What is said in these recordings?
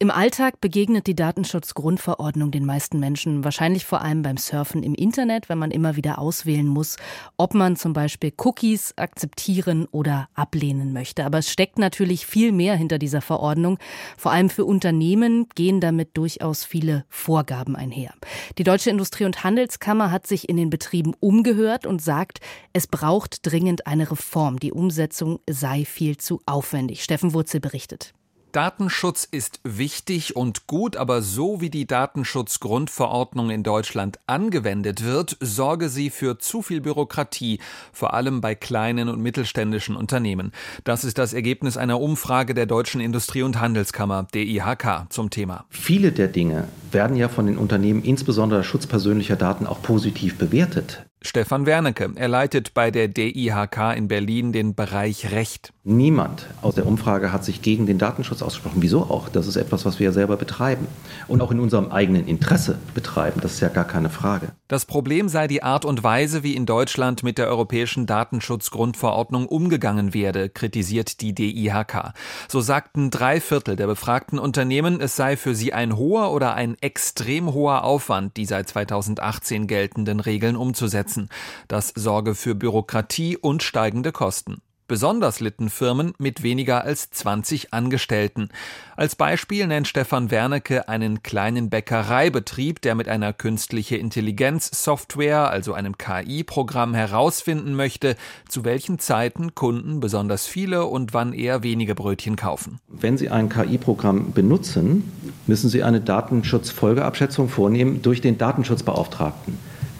im Alltag begegnet die Datenschutzgrundverordnung den meisten Menschen, wahrscheinlich vor allem beim Surfen im Internet, wenn man immer wieder auswählen muss, ob man zum Beispiel Cookies akzeptieren oder ablehnen möchte. Aber es steckt natürlich viel mehr hinter dieser Verordnung. Vor allem für Unternehmen gehen damit durchaus viele Vorgaben einher. Die Deutsche Industrie- und Handelskammer hat sich in den Betrieben umgehört und sagt, es braucht dringend eine Reform. Die Umsetzung sei viel zu aufwendig. Steffen Wurzel berichtet. Datenschutz ist wichtig und gut, aber so wie die Datenschutzgrundverordnung in Deutschland angewendet wird, sorge sie für zu viel Bürokratie, vor allem bei kleinen und mittelständischen Unternehmen. Das ist das Ergebnis einer Umfrage der Deutschen Industrie- und Handelskammer, DIHK, zum Thema. Viele der Dinge werden ja von den Unternehmen, insbesondere Schutz persönlicher Daten, auch positiv bewertet. Stefan Wernecke. Er leitet bei der DIHK in Berlin den Bereich Recht. Niemand aus der Umfrage hat sich gegen den Datenschutz ausgesprochen. Wieso auch? Das ist etwas, was wir ja selber betreiben und auch in unserem eigenen Interesse betreiben. Das ist ja gar keine Frage. Das Problem sei die Art und Weise, wie in Deutschland mit der europäischen Datenschutzgrundverordnung umgegangen werde, kritisiert die DIHK. So sagten drei Viertel der befragten Unternehmen, es sei für sie ein hoher oder ein extrem hoher Aufwand, die seit 2018 geltenden Regeln umzusetzen setzen. Das sorge für Bürokratie und steigende Kosten. Besonders litten Firmen mit weniger als 20 Angestellten. Als Beispiel nennt Stefan Wernecke einen kleinen Bäckereibetrieb, der mit einer künstliche Intelligenz-Software, also einem KI-Programm, herausfinden möchte, zu welchen Zeiten Kunden besonders viele und wann eher wenige Brötchen kaufen. Wenn Sie ein KI-Programm benutzen, müssen Sie eine Datenschutzfolgeabschätzung vornehmen durch den Datenschutzbeauftragten.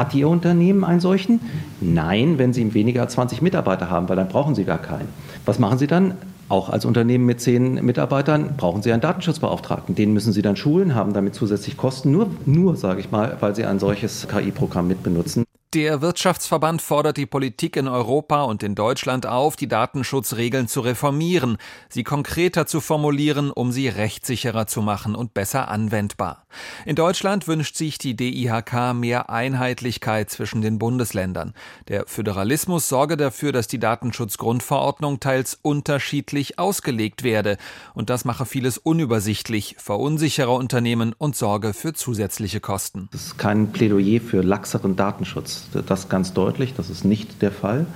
Hat Ihr Unternehmen einen solchen? Nein, wenn Sie weniger als 20 Mitarbeiter haben, weil dann brauchen Sie gar keinen. Was machen Sie dann? Auch als Unternehmen mit zehn Mitarbeitern brauchen Sie einen Datenschutzbeauftragten. Den müssen Sie dann schulen, haben damit zusätzlich Kosten, nur, nur sage ich mal, weil Sie ein solches KI-Programm mitbenutzen. Der Wirtschaftsverband fordert die Politik in Europa und in Deutschland auf, die Datenschutzregeln zu reformieren, sie konkreter zu formulieren, um sie rechtssicherer zu machen und besser anwendbar. In Deutschland wünscht sich die DIHK mehr Einheitlichkeit zwischen den Bundesländern. Der Föderalismus sorge dafür, dass die Datenschutzgrundverordnung teils unterschiedlich ausgelegt werde, und das mache vieles unübersichtlich, verunsichere Unternehmen und sorge für zusätzliche Kosten. Das ist kein Plädoyer für laxeren Datenschutz das ganz deutlich, das ist nicht der Fall.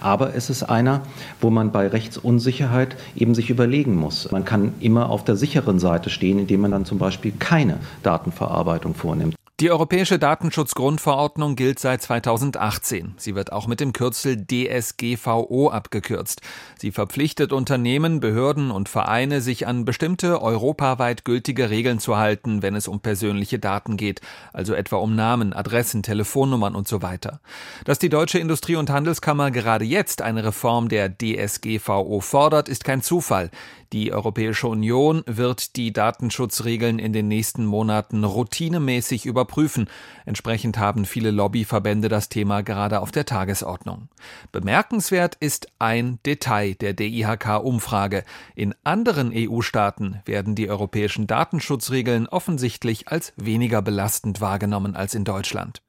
Aber es ist einer, wo man bei Rechtsunsicherheit eben sich überlegen muss. Man kann immer auf der sicheren Seite stehen, indem man dann zum Beispiel keine Datenverarbeitung vornimmt. Die Europäische Datenschutzgrundverordnung gilt seit 2018. Sie wird auch mit dem Kürzel DSGVO abgekürzt. Sie verpflichtet Unternehmen, Behörden und Vereine, sich an bestimmte europaweit gültige Regeln zu halten, wenn es um persönliche Daten geht, also etwa um Namen, Adressen, Telefonnummern und so weiter. Dass die Deutsche Industrie- und Handelskammer gerade jetzt eine Reform der DSGVO fordert, ist kein Zufall. Die Europäische Union wird die Datenschutzregeln in den nächsten Monaten routinemäßig überprüfen. Entsprechend haben viele Lobbyverbände das Thema gerade auf der Tagesordnung. Bemerkenswert ist ein Detail der DIHK-Umfrage. In anderen EU-Staaten werden die europäischen Datenschutzregeln offensichtlich als weniger belastend wahrgenommen als in Deutschland.